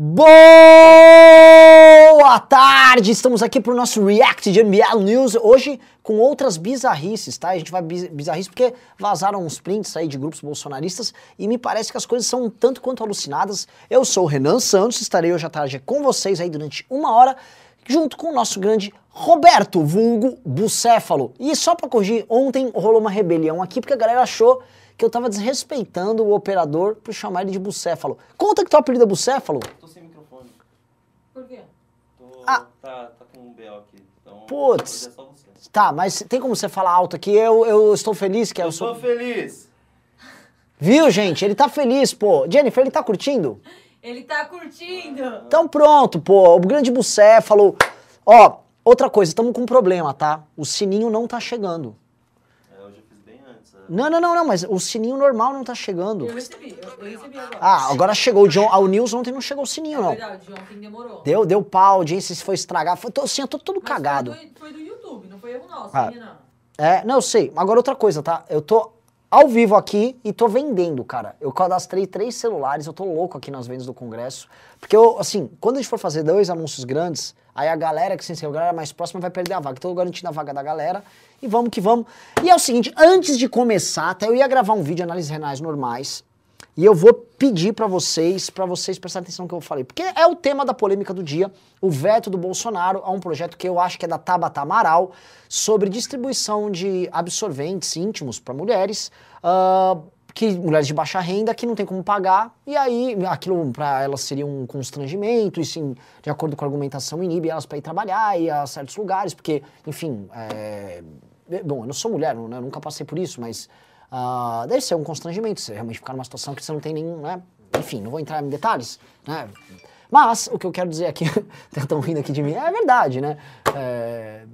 Boa tarde! Estamos aqui para o nosso React de MBL News, hoje com outras bizarrices, tá? A gente vai bizarrices porque vazaram uns prints aí de grupos bolsonaristas e me parece que as coisas são tanto quanto alucinadas. Eu sou o Renan Santos, estarei hoje à tarde com vocês aí durante uma hora, junto com o nosso grande Roberto, vulgo Bucéfalo. E só para corrigir, ontem rolou uma rebelião aqui porque a galera achou que eu tava desrespeitando o operador por chamar ele de bucéfalo. Conta que teu apelido é bucéfalo. Tô. Por quê? Tô, Ah. tá, tá com um BO aqui. Então, Putz. é só você. Tá, mas tem como você falar alto aqui? Eu, eu estou feliz que eu, Eu sou... tô feliz. Viu, gente? Ele tá feliz, pô. Jennifer, ele tá curtindo? Ele tá curtindo. Então pronto, pô. O grande bucéfalo. Ó, outra coisa, estamos com um problema, tá? O sininho não tá chegando. É, hoje eu fiz bem antes. né? Não, não, não, não, mas o sininho normal não tá chegando. Eu recebi, eu, eu recebi agora. Ah, agora chegou o John. Ah, o News ontem não chegou o sininho, é não. verdade, ontem demorou. Deu, deu pau, a audiência se foi estragar. Foi, tô, assim, eu tô todo Mas cagado. Foi do, foi do YouTube, não foi erro nosso, Ah. É, não, eu sei. Agora outra coisa, tá? Eu tô ao vivo aqui e tô vendendo, cara. Eu cadastrei três celulares, eu tô louco aqui nas vendas do Congresso. Porque eu, assim, quando a gente for fazer dois anúncios grandes, aí a galera que se inscreveu, a galera mais próxima vai perder a vaga. Então eu garantindo a vaga da galera e vamos que vamos. E é o seguinte, antes de começar, até eu ia gravar um vídeo de análises renais normais. E eu vou pedir pra vocês, pra vocês prestarem atenção no que eu falei, porque é o tema da polêmica do dia, o veto do Bolsonaro a um projeto que eu acho que é da Tabata Amaral sobre distribuição de absorventes íntimos para mulheres, ah, que mulheres de baixa renda que não tem como pagar, e aí aquilo para elas seria um constrangimento, e sim, de acordo com a argumentação inibe elas para ir trabalhar e a certos lugares, porque, enfim, é, bom, eu não sou mulher, né, nunca passei por isso, mas ah, deve ser um constrangimento, você realmente ficar numa situação que você não tem nenhum, né? Enfim, não vou entrar em detalhes, né? Mas o que eu quero dizer aqui, estão rindo aqui de mim, é verdade, né? É,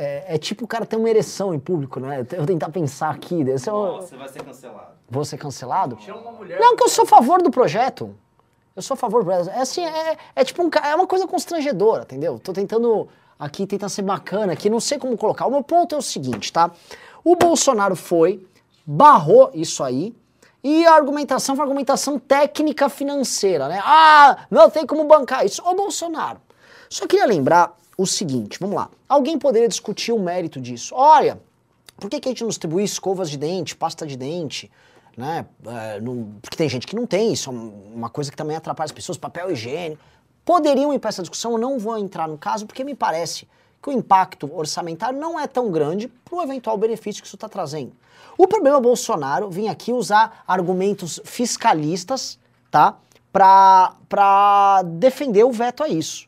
é- é tipo o cara ter uma ereção em público, né? Eu tentar pensar aqui, desse, eu, Nossa, você vai ser cancelado. vou ser cancelado? Chama uma mulher. Não, que eu sou a favor do projeto. Eu sou a favor do projeto. É assim, é, é tipo um, é uma coisa constrangedora, entendeu? Tô tentando aqui tentar ser bacana aqui, não sei como colocar. O meu ponto é o seguinte, tá? O Bolsonaro foi, barrou isso aí, e a argumentação foi argumentação técnica financeira, né? Ah, não tem como bancar isso. Ô Bolsonaro, só queria lembrar o seguinte, vamos lá. Alguém poderia discutir o mérito disso. Olha, por que, que a gente não distribui escovas de dente, pasta de dente, né? É, não- porque tem gente que não tem, isso é um- uma coisa que também atrapalha as pessoas, papel higiênico. Poderiam ir para essa discussão, eu não vou entrar no caso, porque me parece que o impacto orçamentário não é tão grande para o eventual benefício que isso está trazendo. O problema é Bolsonaro vir aqui usar argumentos fiscalistas, tá? Para defender o veto a isso.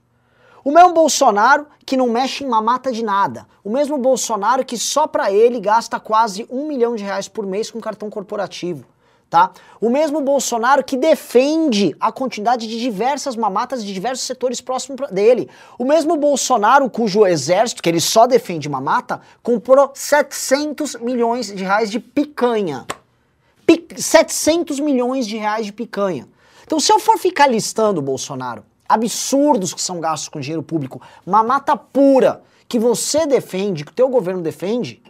O mesmo Bolsonaro que não mexe em mamata de nada. O mesmo Bolsonaro que só pra ele gasta quase um milhão de reais por mês com cartão corporativo. Tá? O mesmo Bolsonaro que defende a quantidade de diversas mamatas de diversos setores próximos dele. O mesmo Bolsonaro cujo exército, que ele só defende mamata, comprou 700 milhões de reais de picanha. Pi- 700 milhões de reais de picanha. Então, se eu for ficar listando, Bolsonaro, absurdos que são gastos com dinheiro público, mamata pura que você defende, que o teu governo defende,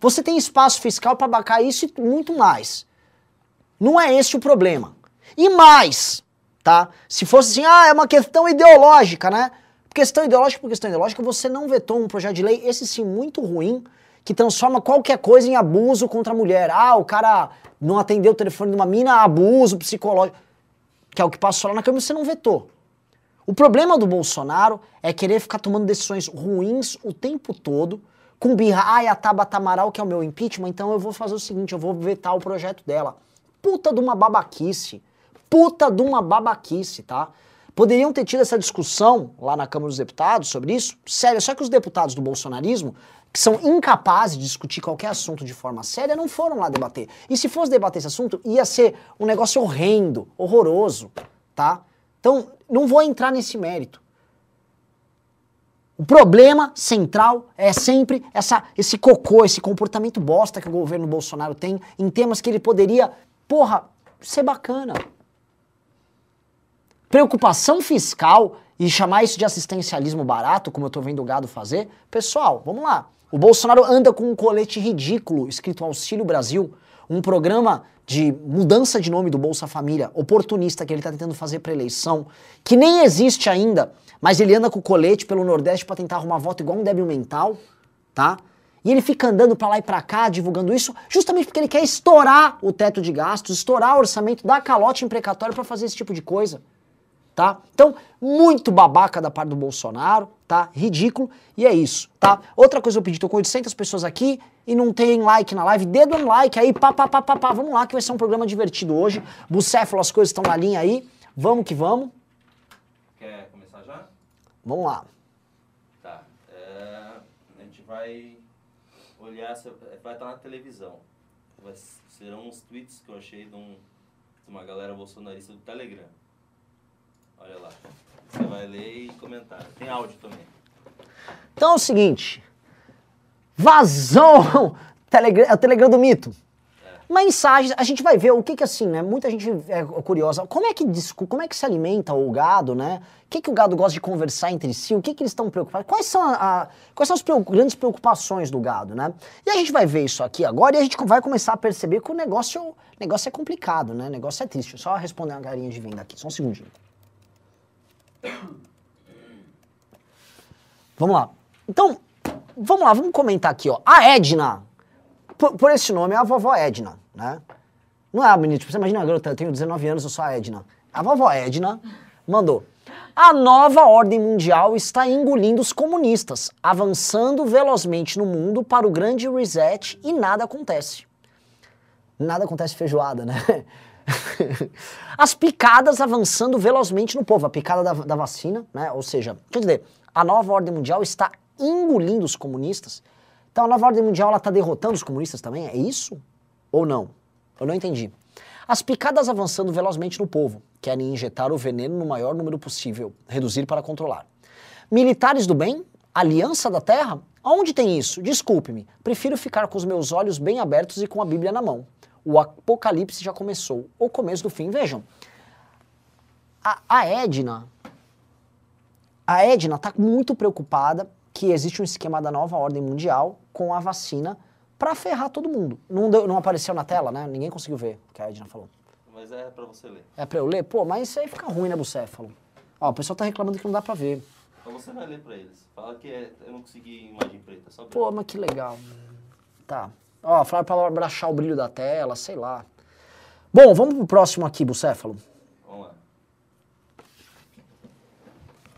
você tem espaço fiscal para bancar isso e muito mais. Não é esse o problema. E mais, tá? Se fosse assim, ah, é uma questão ideológica, né? Questão ideológica por questão ideológica, você não vetou um projeto de lei, esse sim, muito ruim, que transforma qualquer coisa em abuso contra a mulher. Ah, o cara não atendeu o telefone de uma mina, abuso psicológico. Que é o que passou lá na Câmara, você não vetou. O problema do Bolsonaro é querer ficar tomando decisões ruins o tempo todo, com birra, ai, a Tabata Amaral que é o meu impeachment, então eu vou fazer o seguinte, eu vou vetar o projeto dela. Puta de uma babaquice. Puta de uma babaquice, tá? Poderiam ter tido essa discussão lá na Câmara dos Deputados sobre isso? Sério, só que os deputados do bolsonarismo, que são incapazes de discutir qualquer assunto de forma séria, não foram lá debater. E se fosse debater esse assunto, ia ser um negócio horrendo, horroroso, tá? Então, não vou entrar nesse mérito. O problema central é sempre essa, esse cocô, esse comportamento bosta que o governo Bolsonaro tem em temas que ele poderia, porra, ser bacana. Preocupação fiscal e chamar isso de assistencialismo barato, como eu tô vendo o gado fazer. Pessoal, vamos lá. O Bolsonaro anda com um colete ridículo escrito Auxílio Brasil. Um programa de mudança de nome do Bolsa Família, oportunista que ele está tentando fazer para eleição, que nem existe ainda, mas ele anda com o colete pelo Nordeste para tentar arrumar voto igual um débil mental, tá? E ele fica andando para lá e para cá, divulgando isso, justamente porque ele quer estourar o teto de gastos, estourar o orçamento, dar calote imprecatório para fazer esse tipo de coisa tá? Então, muito babaca da parte do Bolsonaro, tá? Ridículo, e é isso, tá? Outra coisa que eu pedi, tô com 800 pessoas aqui e não tem like na live, dedo no like aí, pá, pá, pá, pá, pá, vamos lá que vai ser um programa divertido hoje. Bucéfalo, as coisas estão na linha aí, vamos que vamos, Quer começar já? vamos lá. Tá. É, a gente vai olhar, vai estar na televisão. Vai- serão uns tweets que eu achei de, um- de uma galera bolsonarista do Telegram. Olha lá. Você vai ler e comentar. Tem áudio também. Então é o seguinte, vazão, Telegram, é o Telegram do mito. Mensagens, a gente vai ver o que que assim, né? Muita gente é curiosa. Como é que como é que se alimenta o gado, né? O que que o gado gosta de conversar entre si? O que que eles estão preocupados? Quais são, a- a- quais são as grandes preocupações do gado, né? E a gente vai ver isso aqui agora e a gente vai começar a perceber que o negócio, o negócio é complicado, né? O negócio é triste. Só responder uma carinha de venda aqui, só um segundinho. Vamos lá. Então, vamos lá, vamos comentar aqui, ó. A Edna, por, por esse nome, é a vovó Edna, né? Não é a menina, tipo, você imagina, garota, eu tenho 19 anos, eu sou a Edna. A vovó Edna mandou. A nova ordem mundial está engolindo os comunistas, avançando velozmente no mundo para o grande reset e nada acontece. Nada acontece feijoada, né? As picadas avançando velozmente no povo, a picada da, da vacina, né? Ou seja, quer dizer, a nova ordem mundial está engolindo os comunistas. Então a nova ordem mundial está derrotando os comunistas também? É isso? Ou não? Eu não entendi. As picadas avançando velozmente no povo, querem injetar o veneno no maior número possível, reduzir para controlar. Militares do bem? Aliança da Terra? Aonde tem isso? Desculpe-me, prefiro ficar com os meus olhos bem abertos e com a Bíblia na mão. O apocalipse já começou, o começo do fim. Vejam, a, a Edna, a Edna está muito preocupada que existe um esquema da nova ordem mundial com a vacina para ferrar todo mundo. Não, deu- não apareceu na tela, né? Ninguém conseguiu ver o que a Edna falou. Mas é pra você ler. É pra eu ler? Pô, mas isso aí fica ruim, né, Bucéfalo? Ó, o pessoal tá reclamando que não dá pra ver. Então você vai ler pra eles. Fala que é- eu não consegui imagem preta. Só Pô, mas que legal. Tá. Ó, falaram pra abraçar o brilho da tela, sei lá. Bom, vamos pro próximo aqui, Bucéfalo. Vamos lá.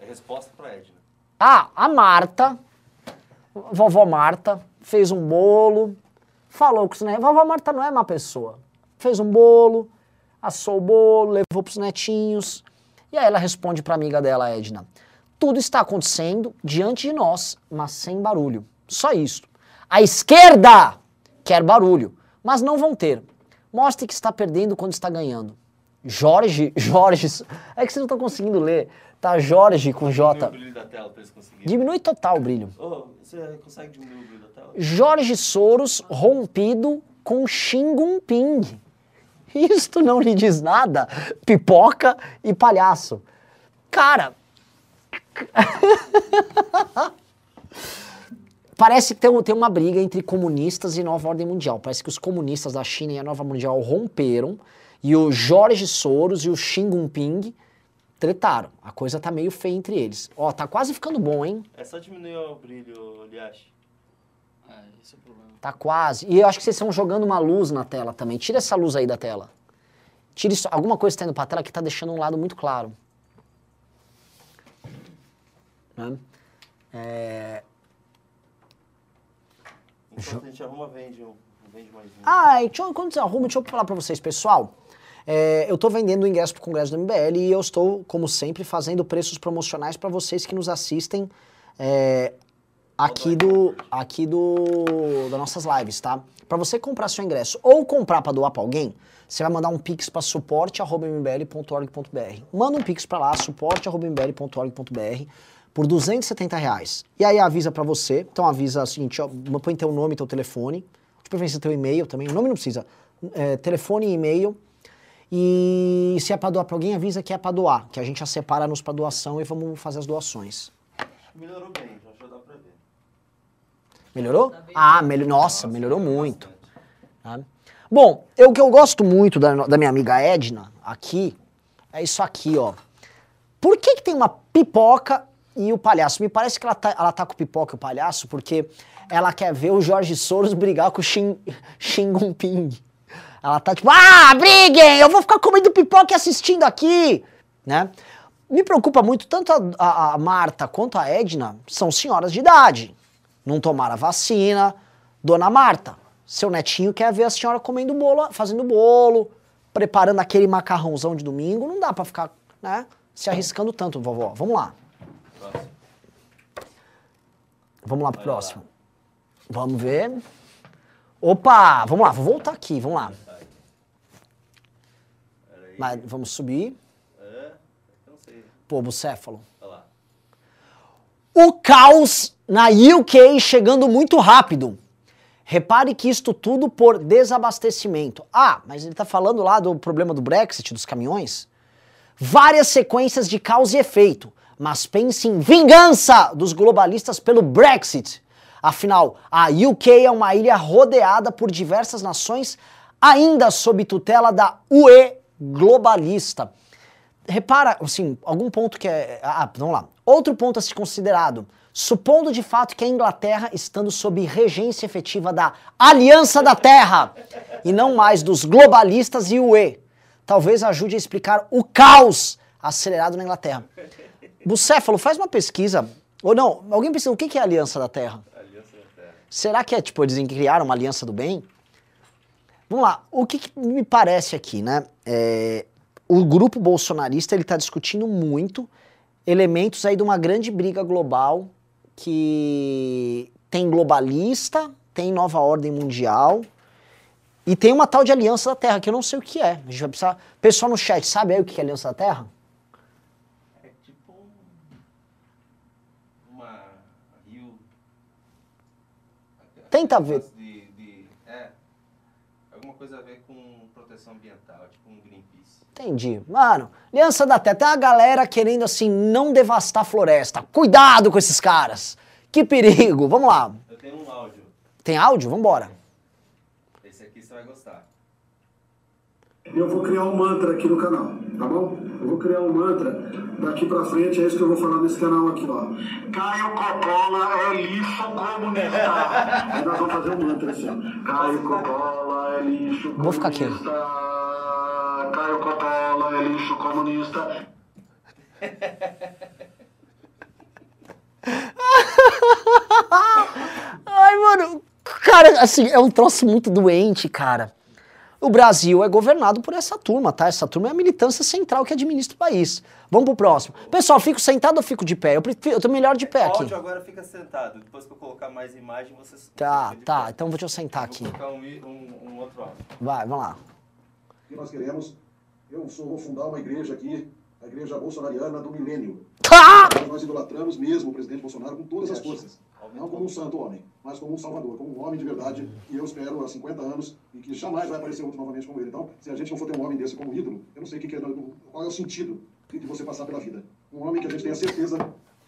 É resposta pra Edna. Ah, a Marta, vovó Marta, fez um bolo, falou com os netos. Vovó Marta não é má pessoa. Fez um bolo, assou o bolo, levou pros netinhos. E aí ela responde pra amiga dela, Edna. Tudo está acontecendo diante de nós, mas sem barulho. Só isso. A esquerda quer barulho, mas não vão ter. Mostre que está perdendo quando está ganhando. Jorge, Jorge, é que vocês não estão conseguindo ler. Tá Jorge com Diminui J. da tela. Diminui total o brilho. Ô, você consegue diminuir o brilho da tela? Jorge Soros rompido com Xi Jinping. Isto não lhe diz nada? Pipoca e palhaço. Cara. Parece que tem, tem uma briga entre comunistas e nova ordem mundial. Parece que os comunistas da China e a nova mundial romperam e o Jorge Soros e o Xi Jinping tretaram. A coisa tá meio feia entre eles. Ó, tá quase ficando bom, hein? É só diminuir o brilho, Liache. É, esse é o problema. Tá quase. E eu acho que vocês estão jogando uma luz na tela também. Tira essa luz aí da tela. Tira isso. Alguma coisa está indo pra trás que tá deixando um lado muito claro. Né? É... Enquanto a gente arruma, vende um. Vende mais um. Ah, e eu, quando você arruma, deixa eu falar pra vocês, pessoal. É, eu tô vendendo o ingresso pro Congresso do MBL e eu estou, como sempre, fazendo preços promocionais para vocês que nos assistem é, aqui do aqui do das nossas lives, tá? Para você comprar seu ingresso ou comprar para doar para alguém, você vai mandar um pix para suporte@mbl.org.br. Manda um pix para lá, suporte@mbl.org.br por 270 reais. E aí avisa para você, então avisa o seguinte, ó, põe teu nome, teu telefone, de preferência teu e-mail também, o nome não precisa, é, telefone e e-mail. E se é para doar para alguém, avisa que é para doar, que a gente já separa nos para doação e vamos fazer as doações. Melhorou bem, já, já dá pra ver. Melhorou? Ah, melhor, nossa, melhorou muito. tá? Bom, eu, o que eu gosto muito da, da minha amiga Edna aqui é isso aqui, ó. Por que, que tem uma pipoca e o palhaço? Me parece que ela tá, ela tá com pipoca o palhaço porque ela quer ver o Jorge Soros brigar com o Xing, Xing Jinping. Ela tá tipo, ah, briguem, eu vou ficar comendo pipoca e assistindo aqui, né? Me preocupa muito, tanto a, a, a Marta quanto a Edna são senhoras de idade. Não tomaram a vacina. Dona Marta, seu netinho quer ver a senhora comendo bolo, fazendo bolo, preparando aquele macarrãozão de domingo. Não dá pra ficar, né, se arriscando tanto, vovó. Vamos lá. Próximo. Vamos lá pro lá. próximo. Vamos ver. Opa, vamos lá, vou voltar aqui, vamos lá. Mas vamos subir. É, eu não sei. Pô, bucéfalo. Lá. O caos na UK chegando muito rápido. Repare que isto tudo por desabastecimento. Ah, mas ele tá falando lá do problema do Brexit, dos caminhões? Várias sequências de causa e efeito, mas pense em vingança dos globalistas pelo Brexit. Afinal, a UK é uma ilha rodeada por diversas nações, ainda sob tutela da UE globalista. Repara, assim, algum ponto que é. Ah, vamos lá. Outro ponto a ser considerado. Supondo de fato que a Inglaterra, estando sob regência efetiva da Aliança da Terra e não mais dos globalistas e UE, talvez ajude a explicar o caos acelerado na Inglaterra. Bucéfalo, faz uma pesquisa. Ou não, alguém pensa, o que é a Aliança da Terra? Aliança da Terra. Será que é tipo, eles criaram uma aliança do bem? Vamos lá, o que, que me parece aqui, né? É, o grupo bolsonarista ele está discutindo muito elementos aí de uma grande briga global que tem globalista, tem nova ordem mundial e tem uma tal de aliança da Terra que eu não sei o que é. A gente vai precisar. Pessoal no chat, sabe aí o que é aliança da Terra? É tipo uma rio. Tenta ver. De, de, é. Alguma coisa a ver com proteção ambiental, tipo um Greenpeace. Entendi. Mano, Aliança da Terra, tem uma galera querendo assim não devastar a floresta. Cuidado com esses caras. Que perigo. Vamos lá. Eu tenho um áudio. Tem áudio? Vambora. Esse aqui você vai gostar. Eu vou criar um mantra aqui no canal, tá bom? Eu vou criar um mantra daqui pra frente, é isso que eu vou falar nesse canal aqui, ó. Caio Coppola é lixo comunista. Aí nós vamos fazer um mantra assim, ó. Caio Coppola é lixo comunista. Vou ficar aqui. Caio Coppola é lixo comunista. Ai, mano, cara, assim, é um troço muito doente, cara. O Brasil é governado por essa turma, tá? Essa turma é a militância central que administra o país. Vamos pro próximo. Pessoal, fico sentado ou fico de pé? Eu, prefiro, eu tô melhor de pé aqui. áudio agora fica sentado. Depois que eu colocar mais imagem, você Tá, tá. pé. Então deixa eu sentar aqui. Vou colocar um, um, um outro áudio. Vai, vamos lá. que nós queremos. Eu sou, vou fundar uma igreja aqui, a igreja bolsonariana do milênio. Tá! Nós idolatramos mesmo o presidente Bolsonaro com todas as forças. Não como um santo homem, mas como um salvador, como um homem de verdade. E eu espero há 50 anos e que jamais vai aparecer outro novamente como ele. Então, se a gente não for ter um homem desse como ídolo, eu não sei o que que é, qual é o sentido de você passar pela vida. Um homem que a gente tenha certeza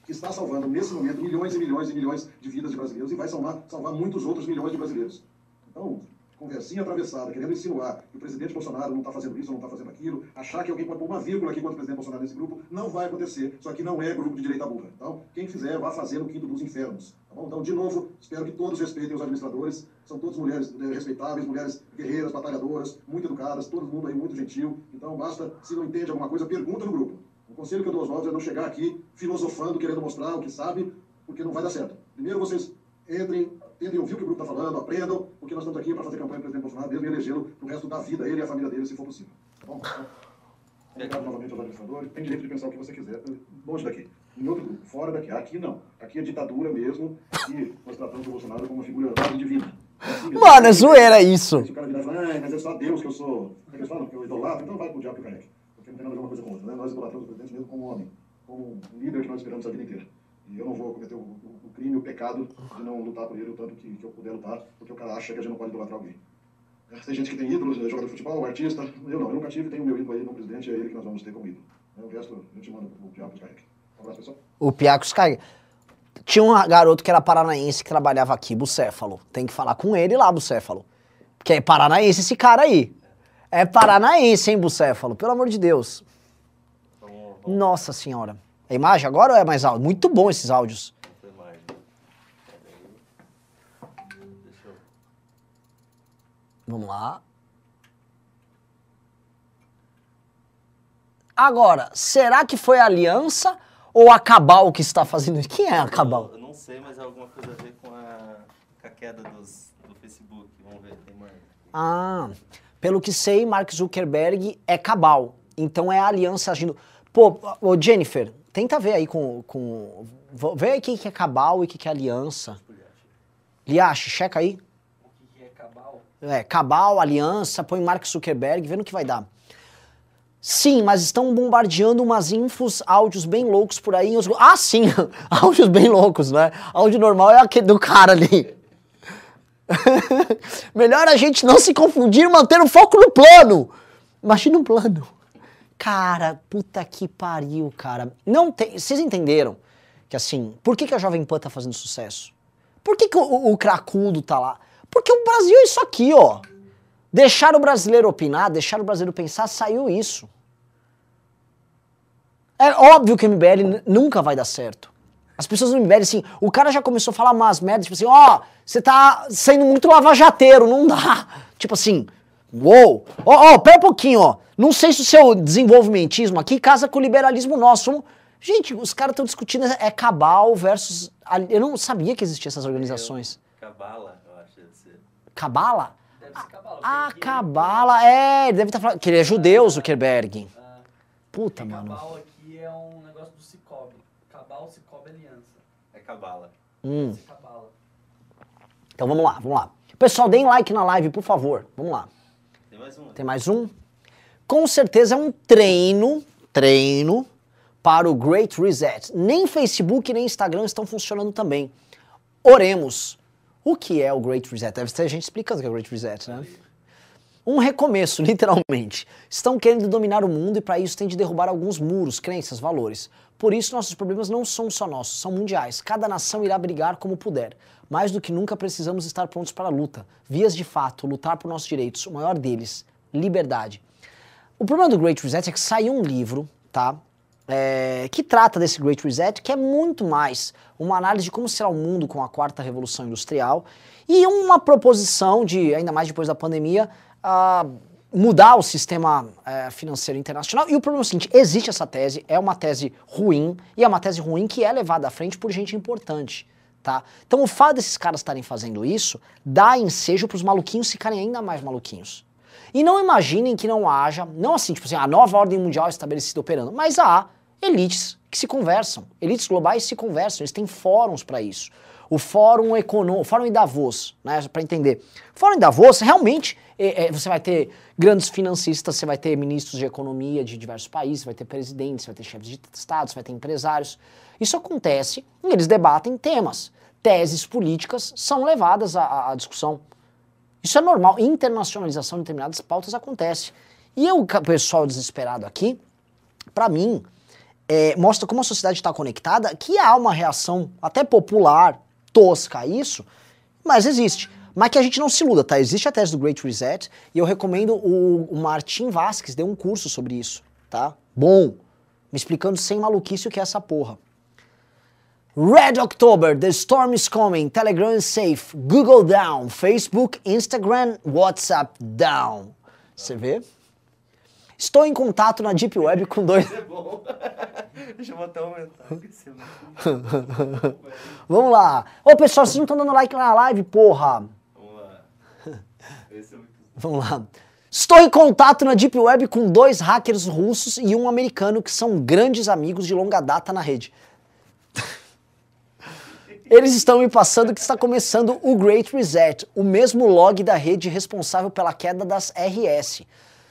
que está salvando, nesse momento, milhões e milhões e milhões de vidas de brasileiros e vai salvar, salvar muitos outros milhões de brasileiros. Então, conversinha atravessada, querendo insinuar que o presidente Bolsonaro não está fazendo isso não está fazendo aquilo, achar que alguém pode pôr uma vírgula aqui contra o presidente Bolsonaro nesse grupo, não vai acontecer. Só que não é grupo de direita burra. Então, quem fizer, vá fazer no quinto dos infernos. Tá? Então, de novo, espero que todos respeitem os administradores. São todas mulheres eh, respeitáveis, mulheres guerreiras, batalhadoras, muito educadas, todo mundo aí muito gentil. Então, basta, se não entende alguma coisa, pergunta no grupo. O conselho que eu dou aos novos é não chegar aqui filosofando, querendo mostrar o que sabe, porque não vai dar certo. Primeiro vocês entrem, tentem ouvir o que o grupo está falando, aprendam, porque nós estamos aqui para fazer campanha para o presidente Bolsonaro, mesmo elegê-lo pro resto da vida, ele e a família dele, se for possível. Tá bom? Então, Obrigado novamente aos administradores. Tem direito de pensar o que você quiser, longe daqui. Em outro grupo, fora daqui. Aqui não. Aqui é ditadura mesmo, e nós tratamos o Bolsonaro como uma figura divina. Assim, Mano, é zoeira isso. se o cara virar e falar, ah, mas é só Deus que eu sou. É que eles falam? Que eu idolatro, então vai pro diabo e careque. Porque não tem nada a ver uma coisa com outra, né? Nós idolatramos o presidente mesmo como um homem, como um líder que nós esperamos a vida inteira. E eu não vou cometer o, o- o crime, o pecado de não lutar por ele o tanto que, que eu puder lutar, porque o cara acha que a gente não pode idolatrar alguém. É, Tem gente que tem ídolos, né, jogador de futebol, artista. Eu não, eu nunca tive, tenho o meu ídolo aí no presidente, é ele que nós vamos ter como ídolo. O resto a gente manda pro diabo e careque. O Piaco Sky. Tinha um garoto que era paranaense que trabalhava aqui, Bucéfalo. Tem que falar com ele lá, Bucéfalo. Porque é paranaense esse cara aí. É paranaense, hein, Bucéfalo? Pelo amor de Deus. Nossa senhora. É imagem agora ou é mais áudio? Muito bom esses áudios. Vamos lá. Agora, será que foi a aliança ou a Cabal que está fazendo isso? Quem é a Cabal? Eu não sei, mas é alguma coisa a ver com a, com a queda dos, do Facebook. Vamos ver, tem mais. Ah, pelo que sei, Mark Zuckerberg é Cabal. Então é a aliança agindo. Pô, ô Jennifer, tenta ver aí com. com vê aí o que é Cabal e o que é aliança. Liache, checa aí. O que que é cabal? É, Cabal, Aliança, põe Mark Zuckerberg, vendo o que vai dar. Sim, mas estão bombardeando umas infos, áudios bem loucos por aí. os- Ah, sim, áudios bem loucos, né? Áudio normal é aquele do cara ali. Melhor a gente não se confundir manter o foco no plano. Imagina um plano. Cara, puta que pariu, cara. Não tem. Vocês entenderam que assim, por que, que a Jovem Pan tá fazendo sucesso? Por que, que o, o, o cracudo tá lá? Porque o Brasil é isso aqui, ó. Deixar o brasileiro opinar, deixar o brasileiro pensar, saiu isso. É óbvio que o MBL nunca vai dar certo. As pessoas do MBL, assim, o cara já começou a falar umas merdas, tipo assim, ó, você tá sendo muito lavajateiro, não dá. Tipo assim, uou, ó, ó, pera um pouquinho, ó. Não sei se o seu desenvolvimentismo aqui casa com o liberalismo nosso. Gente, os caras estão discutindo, é cabal versus... Eu não sabia que existiam essas organizações. Cabala, eu acho que deve ser. Cabala? Ah, porque Cabala, é, ele deve estar falando que ele é judeu, Zuckerberg. Ah, Puta, porque mano. Cabal aqui é um negócio do Cicobi. Cabal, Cicobi, Aliança. É cabala. Hum. Cabala. Então vamos lá, vamos lá. Pessoal, deem like na live, por favor. Vamos lá. Tem mais um. Tem mais um? Com certeza é um treino, treino para o Great Reset. Nem Facebook nem Instagram estão funcionando também. Oremos. O que é o Great Reset? Deve ter gente explicando o que é o Great Reset, né? Um recomeço, literalmente. Estão querendo dominar o mundo e para isso tem de derrubar alguns muros, crenças, valores. Por isso nossos problemas não são só nossos, são mundiais. Cada nação irá brigar como puder. Mais do que nunca precisamos estar prontos para a luta. Vias de fato, lutar por nossos direitos, o maior deles, liberdade. O problema do Great Reset é que saiu um livro, tá? É, que trata desse Great Reset, que é muito mais uma análise de como será o mundo com a quarta revolução industrial e uma proposição de, ainda mais depois da pandemia, ah, mudar o sistema eh, financeiro internacional. E o problema é o seguinte: existe essa tese, é uma tese ruim, e é uma tese ruim que é levada à frente por gente importante. Tá? Então o fato desses caras estarem fazendo isso dá ensejo para os maluquinhos ficarem ainda mais maluquinhos. E não imaginem que não haja, não assim, tipo assim, a nova ordem mundial estabelecida operando, mas há elites que se conversam, elites globais se conversam, eles têm fóruns para isso. O Fórum Econômico, o Fórum em Davos, né, para entender. O Fórum em Davos, realmente, é, é, você vai ter grandes financistas, você vai ter ministros de economia de diversos países, vai ter presidentes, vai ter chefes de estados, vai ter empresários. Isso acontece e eles debatem temas. Teses políticas são levadas à- à- à discussão. Isso é normal. Internacionalização de determinadas pautas acontece. E o ca- pessoal desesperado aqui, para mim, é, mostra como a sociedade está conectada, que há uma reação até popular, tosca a isso, mas existe. Mas que a gente não se iluda, tá? Existe a tese do Great Reset e eu recomendo o, o Martim Vasques deu um curso sobre isso, tá? Bom, me explicando sem maluquice o que é essa porra. Red October, the storm is coming, Telegram is safe, Google down, Facebook, Instagram, WhatsApp down. Você vê? Estou em contato na Deep Web com dois. É bom. Deixa eu até aumentar. isso Vamos lá. Ô pessoal, vocês não estão dando like na live, porra. Vamos lá. Esse é muito. Vamos lá. Estou em contato na Deep Web com dois hackers russos e um americano que são grandes amigos de longa data na rede. Eles estão me passando que está começando o Great Reset, o mesmo log da rede responsável pela queda das RS.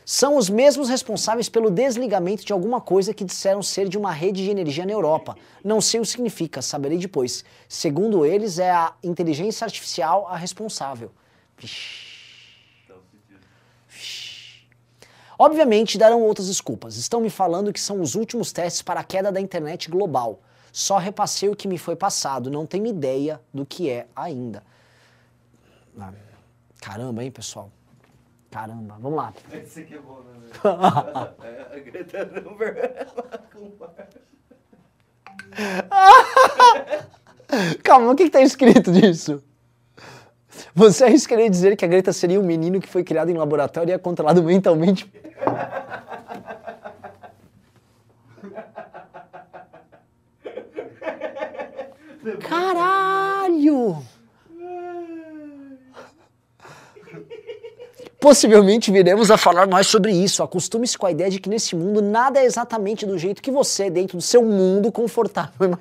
São os mesmos responsáveis pelo desligamento de alguma coisa que disseram ser de uma rede de energia na Europa. Não sei o que significa, saberei depois. Segundo eles, é a inteligência artificial a responsável. Vixe. Obviamente darão outras desculpas. Estão me falando que são os últimos testes para a queda da internet global. Só repassei o que me foi passado, não tenho ideia do que é ainda. Ah, Caramba, hein, pessoal? Caramba, vamos lá. Esse aqui é bom, né? É, a Greta Thunberg com Calma, o que, que tá escrito disso? Você arriscaria dizer que a Greta seria um menino que foi criado em laboratório e é controlado mentalmente? Caralho! Possivelmente viremos a falar mais sobre isso. Acostume-se com a ideia de que nesse mundo nada é exatamente do jeito que você é dentro do seu mundo confortável.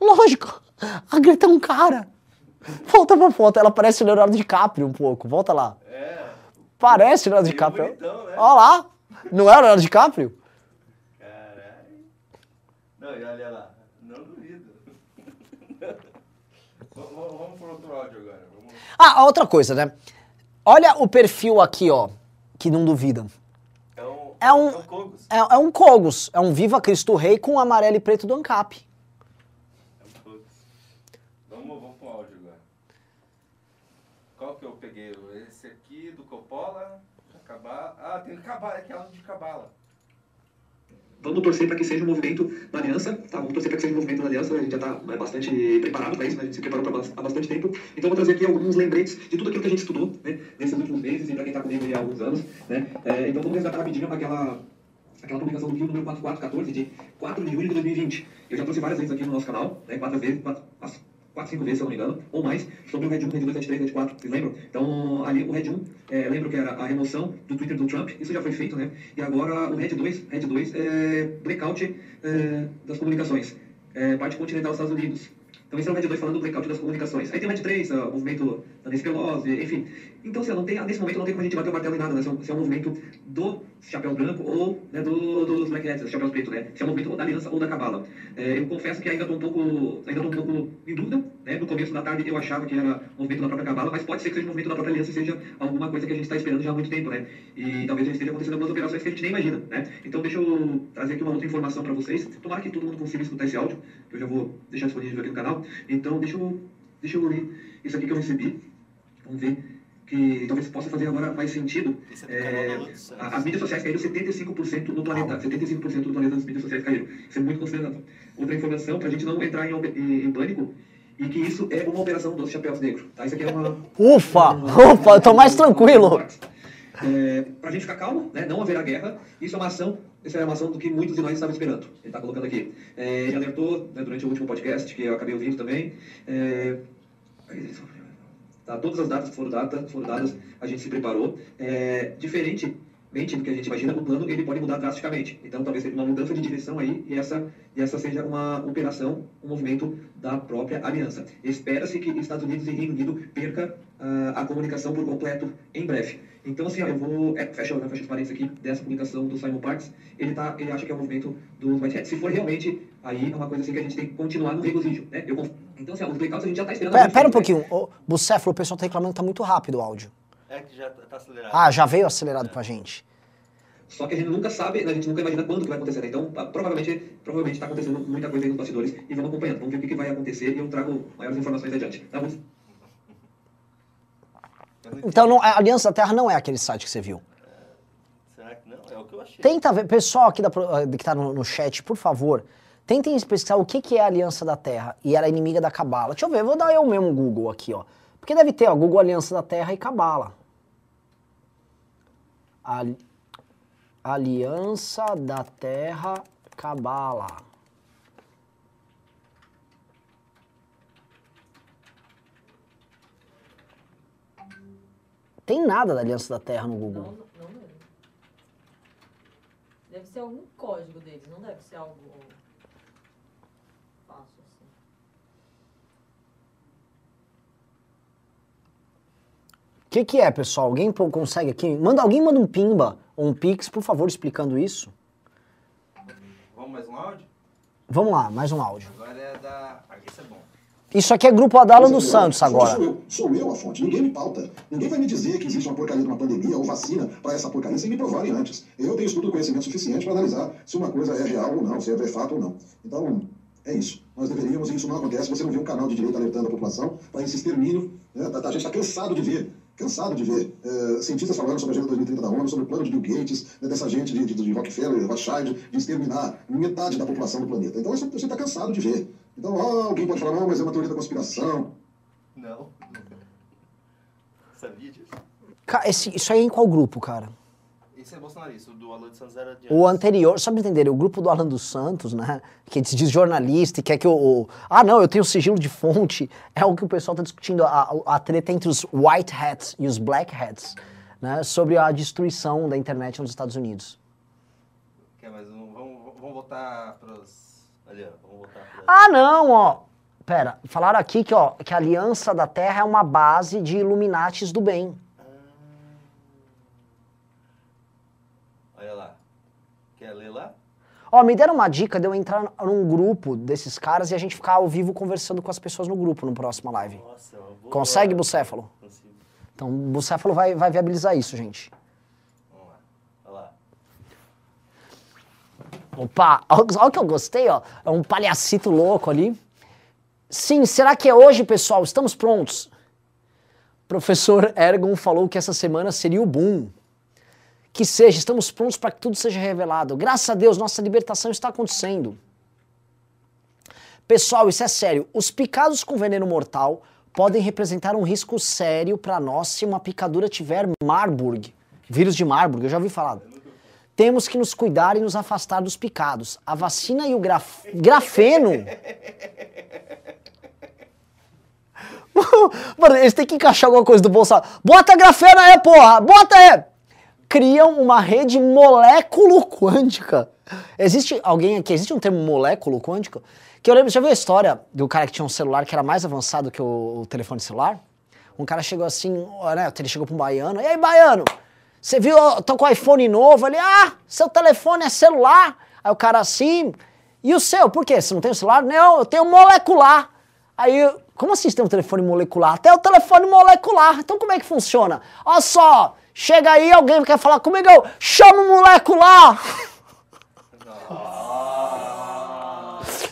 Lógico, a Greta é um cara. Volta pra foto, ela parece o Leonardo DiCaprio um pouco. Volta lá. É, Parece o Leonardo Meio DiCaprio. bonitão, né? Olha lá. Não é o Leonardo DiCaprio? caralho. Não, e olha lá, não duvido. Vamos, pro outro áudio agora. Vamos... Ah, outra coisa, né? Olha o perfil aqui, ó, que não duvida. É um, É um- é um Cogos. É, é um Cogos, é um Viva Cristo Rei com amarelo e preto do ANCAP. É. Vamos, vamos pro áudio agora. Qual que eu peguei? Esse aqui do Coppola. Cabala. Ah, tem Cabala, é aquela de Cabala. Vamos torcer para que seja um movimento na aliança, tá? Vamos torcer para que seja um movimento na aliança, a gente já está bastante preparado para isso, né? a gente se preparou há bastante tempo. Então, vou trazer aqui alguns lembretes de tudo aquilo que a gente estudou, né? Nesses últimos meses e para quem está comigo aí há alguns anos, né? É, então, vamos resgatar rapidinho aquela aquela publicação do Rio número 4414, de 4 de julho de 2020. Eu já trouxe várias vezes aqui no nosso canal, né? Quatro vezes, quatro, 4, 5 vezes, se eu não me engano, ou mais, sobre o Red 1, Red 2, Red 3, Red 4, vocês lembram? Então, ali o Red 1, é, lembro que era a remoção do Twitter do Trump, isso já foi feito, né? E agora o Red 2, Red 2 é blackout é, das comunicações, é, parte continental dos Estados Unidos. Então esse é o Red 2 falando do blackout das comunicações. Aí tem o Red 3, é, o movimento da Nancy Pelosi, enfim. Então, assim, não tem, nesse momento não tem como a gente bater o martelo em nada, né? Se é um, se é um movimento do chapéu branco ou né, do, dos Black Hats, dos chapéus pretos, né? Se é um movimento ou da aliança ou da cabala. É, eu confesso que ainda estou um pouco, ainda tô um pouco em dúvida, né? No começo da tarde eu achava que era movimento da própria cabala, mas pode ser que seja um movimento da própria aliança seja alguma coisa que a gente está esperando já há muito tempo, né? E talvez já esteja acontecendo algumas operações que a gente nem imagina, né? Então deixa eu trazer aqui uma outra informação para vocês. Tomara que todo mundo consiga escutar esse áudio, que eu já vou deixar disponível aqui no canal. Então deixa eu, deixa eu ler isso aqui que eu recebi. Vamos ver que talvez possa fazer agora mais sentido. É É, as mídias sociais caíram 75% no planeta. 75% do planeta das mídias sociais caíram. Isso é muito considerável. Outra informação, para a gente não entrar em, em pânico, e que isso é uma operação dos chapéus negros. Tá? Isso aqui é uma. Ufa, uma- ufa, eu tô mais tranquilo. É, para a gente ficar calmo, né? não haverá guerra, isso é uma ação, isso é uma ação do que muitos de nós estavam esperando. Ele está colocando aqui. É, ele alertou né, durante o último podcast, que eu acabei ouvindo também. É, tá, todas as datas que foram, data, foram dadas, a gente se preparou. É, diferentemente do que a gente imagina, o plano ele pode mudar drasticamente. Então, talvez seja uma mudança de direção aí e essa, e essa seja uma operação, um movimento da própria aliança. Espera-se que Estados Unidos e Reino Unido perca ah, a comunicação por completo em breve. Então, assim, ó, eu vou. É, fecha, né, fecha aqui dessa publicação do Simon Parks. Ele, tá, ele acha que é um movimento dos Whitehead. Se for realmente, aí é uma coisa assim que a gente tem que continuar no regozijo. Né? Eu, então, assim, os blackouts a gente já está esperando. Pera, pera um pouquinho. Ô, Bucéfalo, o pessoal tá reclamando que tá muito rápido o áudio. É que já tá, tá acelerado. Ah, já veio acelerado pra gente. Só que a gente nunca sabe, a gente nunca imagina quando que vai acontecer. né? Então, ah, provavelmente, provavelmente está acontecendo muita coisa aí nos bastidores e vamos acompanhando. Vamos ver o que, que vai acontecer e eu trago maiores informações adiante. Tá? Entendi. Então, não- a Aliança da Terra não é aquele site que você viu. Será que não? É o que eu achei. Tenta ver, pessoal aqui da, eh, que tá no, no chat, por favor, tentem pesquisar o que, que é a Aliança da Terra e ela é inimiga da Cabala. Deixa eu ver, vou dar eu mesmo Google aqui, ó. Porque deve ter, ó, Google Aliança da Terra e Cabala. Ali- Aliança da Terra Cabala. Tem nada da Aliança da Terra no Google. Não, não deve. Deve ser algum código deles, não deve ser algo fácil assim. O que, que é, pessoal? Alguém consegue aqui? Manda, alguém manda um pimba ou um pix, por favor, explicando isso. Vamos mais um áudio? Vamos lá, mais um áudio. Agora é da. Ah, esse é bom. Isso aqui é Grupo Adala eu- Santos agora. Sou eu, sou eu a fonte, ninguém me pauta. Ninguém vai me dizer que existe uma porcaria de uma pandemia ou vacina para essa porcaria sem me provarem antes. Eu tenho estudo e conhecimento suficiente para analisar se uma coisa é real ou não, se é fato ou não. Então, é isso. Nós deveríamos, e isso não acontece, você não vê um canal de direita alertando a população para esse extermínio. Né? A gente está cansado de ver cansado de ver eh, cientistas falando sobre a Agenda 2030 da ONU, sobre o plano de Bill Gates, né, dessa gente de, de, de Rockefeller, Rothschild, de exterminar metade da população do planeta. Então gente está cansado de ver. Então ó, alguém pode falar, não, mas é uma teoria da conspiração. Não. Sabia disso? Ca- esse- isso aí é em qual grupo, cara? É bolsonarista, o do Alan de Santos era de O anterior, só pra entender, o grupo do Alan dos Santos, né? Que se diz jornalista e quer que o. o- ah, não, eu tenho sigilo de fonte. É o que o pessoal tá discutindo, a, a treta entre os white hats e os black hats, né? Sobre a destruição da internet nos Estados Unidos. Quer mais um? Vamos, vamos voltar pros... Ali, ó. Vamos voltar pros... Ah, não, ó. Pera, falaram aqui que, ó, que a Aliança da Terra é uma base de Illuminates do bem. Olha lá. Quer ler lá? Ó, me deram uma dica de eu entrar num grupo desses caras e a gente ficar ao vivo conversando com as pessoas no grupo no próximo live. Nossa, boa. Consegue, Bucéfalo? Consigo. Então, o Bucéfalo vai, vai viabilizar isso, gente. Vamos lá. Olha lá. Opa, olha o que eu gostei, ó. É um palhacito louco ali. Sim, será que é hoje, pessoal? Estamos prontos. Professor Ergon falou que essa semana seria o boom. Que seja, estamos prontos para que tudo seja revelado. Graças a Deus, nossa libertação está acontecendo. Pessoal, isso é sério. Os picados com veneno mortal podem representar um risco sério para nós se uma picadura tiver Marburg. Vírus de Marburg, eu já ouvi falar. Temos que nos cuidar e nos afastar dos picados. A vacina e o graf... grafeno. Mano, eles têm que encaixar alguma coisa do Bolsonaro. Bota grafeno aí, porra! Bota aí! Criam uma rede moléculo quântica. Existe alguém aqui, existe um termo moléculo quântico? Que eu lembro, já viu a história do cara que tinha um celular que era mais avançado que o, o telefone celular? Um cara chegou assim, né, ele chegou pra um baiano, e aí, baiano, você viu, tô com o iPhone novo? Ele, ah, seu telefone é celular? Aí o cara assim, e o seu, por quê? Você não tem o celular? Não, eu tenho molecular. Aí, como assim você tem um telefone molecular? Tem o telefone molecular. Então como é que funciona? Olha só, chega aí, alguém quer falar comigo, eu chamo o molecular.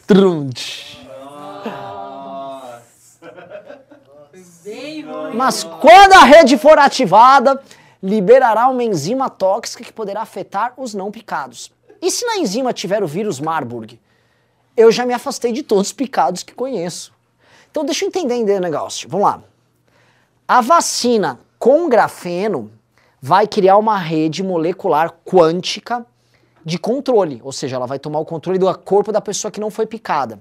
Trunch. Bem ruim. Mas quando a rede for ativada, liberará uma enzima tóxica que poderá afetar os não picados. E se na enzima tiver o vírus Marburg? Eu já me afastei de todos os picados que conheço. Então deixa eu entender o negócio. Vamos lá. A vacina com grafeno vai criar uma rede molecular quântica de controle, ou seja, ela vai tomar o controle do corpo da pessoa que não foi picada.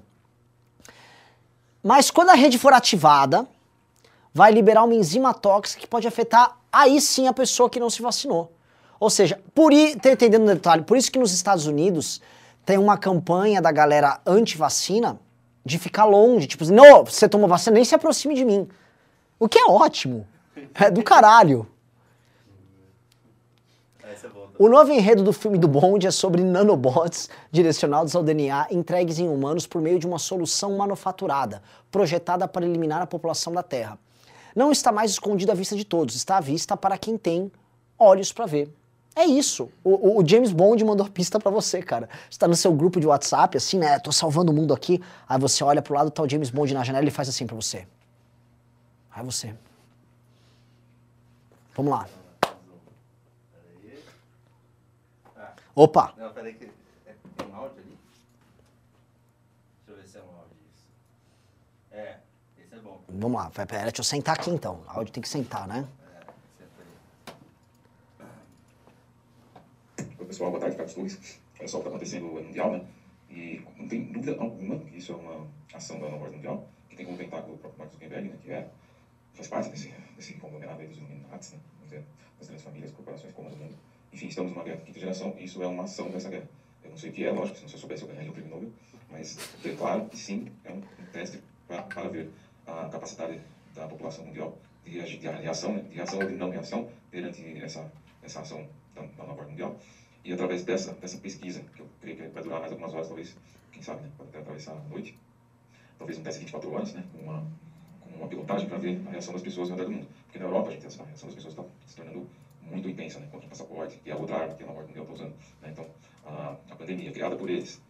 Mas quando a rede for ativada, vai liberar uma enzima tóxica que pode afetar aí sim a pessoa que não se vacinou. Ou seja, por i- tá entendendo o detalhe, por isso que nos Estados Unidos tem uma campanha da galera anti-vacina de ficar longe, tipo, assim, não, você tomou vacina, nem se aproxime de mim. O que é ótimo. É do caralho. O novo enredo do filme do Bond é sobre nanobots direcionados ao DNA entregues em humanos por meio de uma solução manufaturada, projetada para eliminar a população da Terra. Não está mais escondido à vista de todos, está à vista para quem tem olhos para ver. É isso. O, o- James Bond mandou a pista pra você, cara. Você tá no seu grupo de WhatsApp, assim, né? Tô salvando o mundo aqui. Aí você olha pro lado, tá o James Bond na janela e ele faz assim pra você. Aí você. Vamos lá. Peraí. Ah, Opa! não, peraí que... é- Tem um áudio ali? Deixa eu ver se é um áudio isso. É, esse é bom. Vamos lá, vai, pera, deixa eu sentar aqui então. O áudio tem que sentar, né? É. Oi, pessoal, boa tarde, Carlos Torres. Olha só o que está acontecendo no Mundial, né? E não tem dúvida alguma que isso é uma ação da nova ordem mundial, que tem como tentáculo o próprio Mark Zuckerberg, né? Que é, faz parte desse, desse conglomerado aí dos Illuminati, né? Vamos dizer, das grandes famílias, corporações como a do mundo. Enfim, estamos numa guerra de quinta geração e isso é uma ação dessa guerra. Eu não sei o que é, lógico, se eu soubesse eu ganharia o prêmio Nobel, mas é claro que sim, é um, teste para ver a capacidade da população mundial de, reagir, de reação, né? de reação ou de não reação perante essa, essa ação da, da nova ordem mundial. E através dessa, dessa pesquisa, que eu creio que vai durar mais algumas horas, talvez, quem sabe, né? Pode até atravessar a noite. Talvez um teste de 24 horas, né? Com uma, com uma pilotagem para ver a reação das pessoas ao redor do mundo. Porque na Europa, gente, essa reação das pessoas está se tornando muito intensa, né? Contra o passaporte, que é a outra arma que a nova mundial está usando. Né? Então, a, a pandemia criada por eles,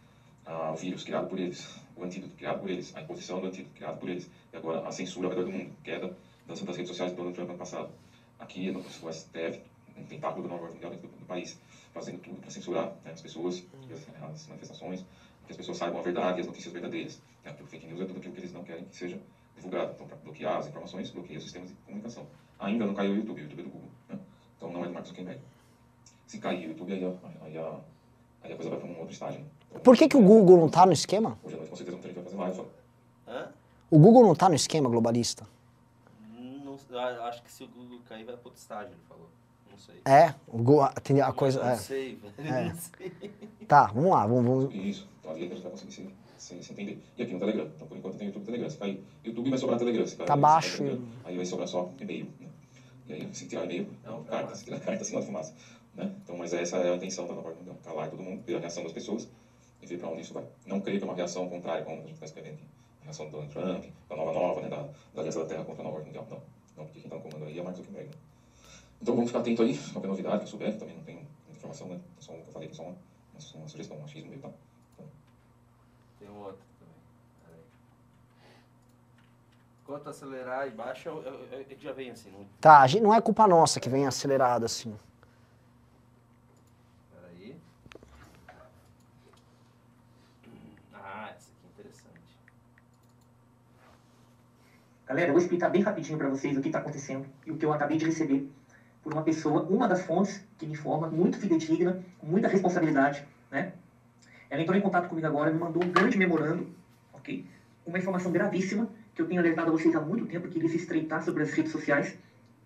a, o vírus criado por eles, o antídoto criado por eles, a imposição do antídoto criado por eles, e agora a censura ao redor do mundo, queda das, das redes sociais do Donald Trump ano passado. aqui no, no STF, um tentáculo da nova ordem mundial dentro do, do país, fazendo tudo para censurar né, as pessoas e as, as manifestações, que as pessoas saibam a verdade e as notícias verdadeiras. Né, porque o fake news é tudo aquilo que eles não querem que seja divulgado. Então, para bloquear as informações, bloqueia os sistemas de comunicação. Ainda não caiu o YouTube, o YouTube é do Google. Né? Então, não é do Mark Zuckerberg. Se cair o YouTube, aí a, aí a, aí a coisa vai para um outro estágio. Então, Por que, que o Google não tá no esquema? Hoje à noite, com certeza, muita gente vai fazer live. Só. Hã? O Google não tá no esquema globalista. Não, acho que se o Google cair, vai para outro estágio, ele falou. Não sei. É, o Google, tem a coisa. Não É. sei, velho. É. Não sei. Tá, vamos lá, vamos. vamos- Isso, então ali a gente vai conseguir se, se, se entender. E aqui no Telegram, então por enquanto tem YouTube e Telegram. Se cair YouTube, vai sobrar Telegram. Se cair, Tá se baixo cair Telegram, Aí vai sobrar só e-mail. Né? E aí, se tirar e-mail, não, carta. Se tirar carta, sinal de fumaça. Né? Então, mas essa é a intenção da nova ordem mundial. Calar todo mundo, ver a reação das pessoas e ver para onde isso vai. Não creio que é uma reação contrária, como a gente está escrevendo aqui. A reação do Donald Trump, da nova nova, né? da, da Aliança da Terra contra a nova ordem mundial. Não, não porque quem está no comando aí é Mark Zuckerberg. Né? Então vamos ficar atento aí, qualquer novidade que eu souber, também não tenho muita informação, né? É só um que eu falei, que é só uma, uma, sugestão, um achismo meu, tá? Tem um outro também. Peraí. Quanto acelerar e baixa, eu, eu, eu, eu já vem assim. Não... Tá, a gente, não é culpa nossa que vem acelerado assim. Peraí. Ah, essa aqui é interessante. Galera, eu vou explicar bem rapidinho para vocês o que está acontecendo e o que eu acabei de receber por uma pessoa, uma das fontes que me informa, muito fidedigna, com muita responsabilidade, né? Ela entrou em contato comigo agora, me mandou um grande memorando, ok? Uma informação gravíssima que eu tenho alertado a vocês há muito tempo, que iria se estreitar sobre as redes sociais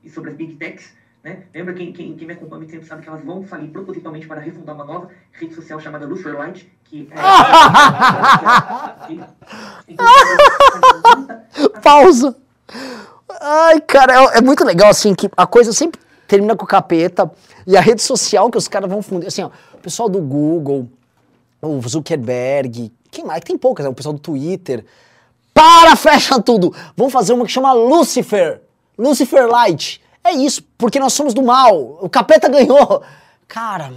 e sobre as big techs, né? Lembra quem, quem, quem me acompanha tempo sabe que elas vão falir propositalmente para refundar uma nova rede social chamada Lucifer Light, que é... Pausa. Ai, cara, é, é muito legal assim que a coisa sempre termina com o capeta e a rede social que os caras vão fundir. Assim, ó, o pessoal do Google, o Zuckerberg, quem mais? Tem poucas, né? O pessoal do Twitter. Para, fecha tudo. Vamos fazer uma que chama Lucifer. Lucifer Light. É isso, porque nós somos do mal. O capeta ganhou. Cara.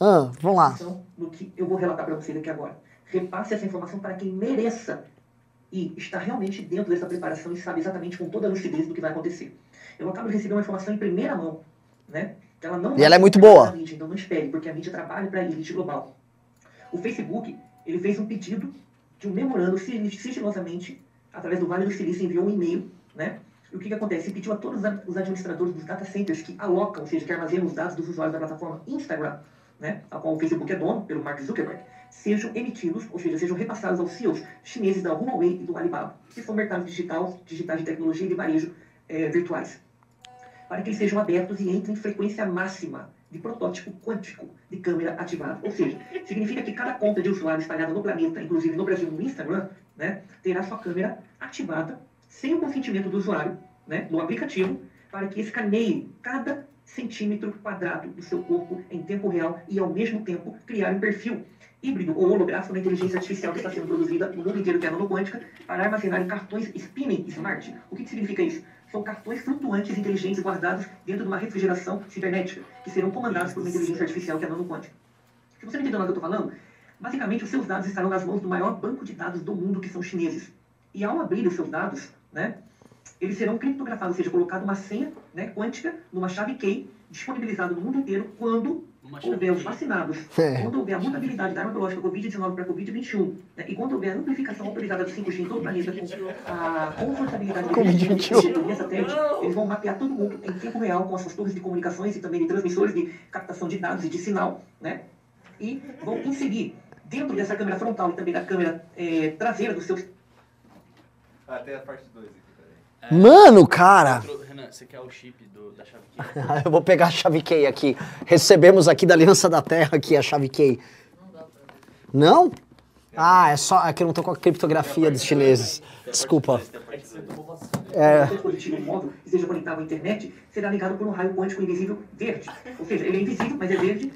Ah, vamos lá. informação no que eu vou relatar para vocês aqui agora. Repasse essa informação para quem mereça e está realmente dentro dessa preparação e sabe exatamente com toda a lucidez do que vai acontecer. Eu acabo de receber uma informação em primeira mão, né? que Ela não E ela é muito boa. mídia, então não espere, porque a mídia trabalha para a elite global. O Facebook, ele fez um pedido de um memorando sig- sigilosamente, através do Vale do Silício, enviou um e-mail, né? E o que, que acontece? Ele pediu a todos os ad- os administradores dos data centers que alocam, ou seja, que armazenam os dados dos usuários da plataforma Instagram, né? A qual o Facebook é dono, pelo Mark Zuckerberg, sejam emitidos, ou seja, sejam repassados aos CEOs chineses da Huawei e do Alibaba, que são mercados digitais, digitais de tecnologia e de varejo eh, virtuais para que eles sejam abertos e entrem em frequência máxima de protótipo quântico de câmera ativada. Ou seja, significa que cada conta de usuário espalhada no planeta, inclusive no Brasil no Instagram, né, terá sua câmera ativada sem o consentimento do usuário, né, no aplicativo, para que escaneie cada centímetro quadrado do seu corpo em tempo real e, ao mesmo tempo, criar um perfil híbrido ou holográfico na inteligência artificial que está sendo produzida no mundo inteiro, que é a nanoquântica, para armazenar em cartões spinning smart. O que, que significa isso? São cartões flutuantes inteligentes guardados dentro de uma refrigeração cibernética, que serão comandados por uma inteligência artificial que é nanoquântica. Se você não entendeu nada que eu estou falando, basicamente os seus dados estarão nas mãos do maior banco de dados do mundo, que são chineses. E ao abrir os seus dados, né, eles serão criptografados, ou seja, colocado uma senha né, quântica numa chave key, disponibilizado no mundo inteiro quando houver os vacinados, É. quando houver a mutabilidade da arma biológica Covid-19 para Covid-21, né, e quando houver a amplificação autorizada do 5G em todo o planeta com a confortabilidade do Covid-21. via satélite, eles vão mapear todo mundo em tempo real com as suas torres de comunicações e também de transmissores de captação de dados e de sinal, né? E vão inserir dentro dessa câmera frontal e também da câmera eh, traseira dos seus Até a parte 2 peraí. Mano, cara. Outro- Renan, você quer o chip do, da chave key? Eu vou pegar a chave key aqui. Recebemos aqui da Aliança da Terra aqui a chave key. Não? Ah, é só. É que eu não tô com a criptografia dos chineses. Desculpa. É. seu dispositivo móvel que esteja conectado à internet será ligado por um raio quântico invisível verde. Ou seja, ele é invisível, mas é verde.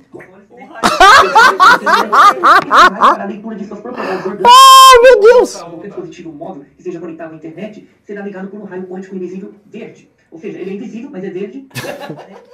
Para a leitura de suas propriedades orgânicas. Ai, meu Deus! Qualquer dispositivo móvel que esteja conectado à internet será ligado por um raio quântico invisível verde. Ou seja, ele é invisível, mas é verde,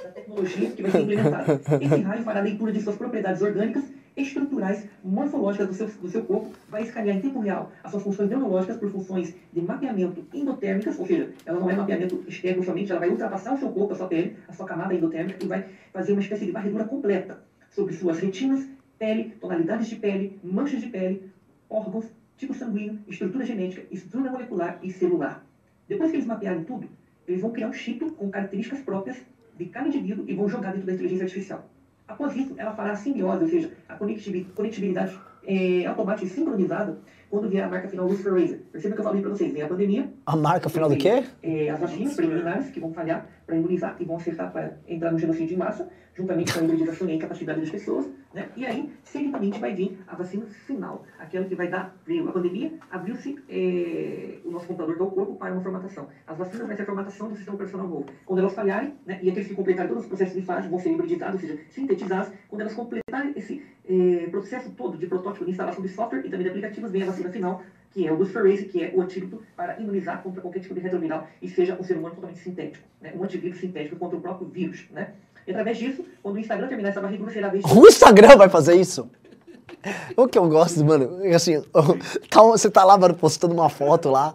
da tecnologia que vai ser implementada. Esse raio fará a leitura de suas propriedades orgânicas, estruturais, morfológicas do seu, do seu corpo, vai escanear em tempo real as suas funções neurológicas por funções de mapeamento endotérmicas, ou seja, ela não é mapeamento externo somente, ela vai ultrapassar o seu corpo, a sua pele, a sua camada endotérmica e vai fazer uma espécie de varredura completa sobre suas retinas, pele, tonalidades de pele, manchas de pele, órgãos, tipo sanguíneo, estrutura genética, estrutura molecular e celular. Depois que eles mapearem tudo, eles vão criar um chip com características próprias de cada indivíduo e vão jogar dentro da inteligência artificial. Após isso, ela fará a simbiose, ou seja, a conectivi- conectividade é, automática e sincronizada quando vier a marca final Lucifer Razer. Perceba que eu falei para vocês, vem a pandemia, A marca final do quê? é, as vacinas preliminares que vão falhar para imunizar e vão acertar para entrar no genocídio em massa, juntamente com a hibridização e a incapacidade das pessoas, né? E aí, seguidamente, vai vir a vacina final, aquela que vai dar, veio a pandemia, abriu-se é, o nosso computador do corpo para uma formatação. As vacinas vai ser a formatação do sistema operacional novo. Quando elas falharem, né, e aqueles que completarem todos os processos de fase vão ser hibridizados, ou seja, sintetizados, quando elas completarem esse é, processo todo de protótipo de instalação de software e também de aplicativos, vem a vacina final, que é o Luciferase, que é o antídoto para imunizar contra qualquer tipo de retroviral e seja um ser humano totalmente sintético, né? um antivírus sintético contra o próprio vírus. Né? E através disso, quando o Instagram terminar essa varredura, será a vez de O Instagram vai fazer isso? O que eu gosto, mano, é assim, tá- você tá lá, mano, postando uma foto lá.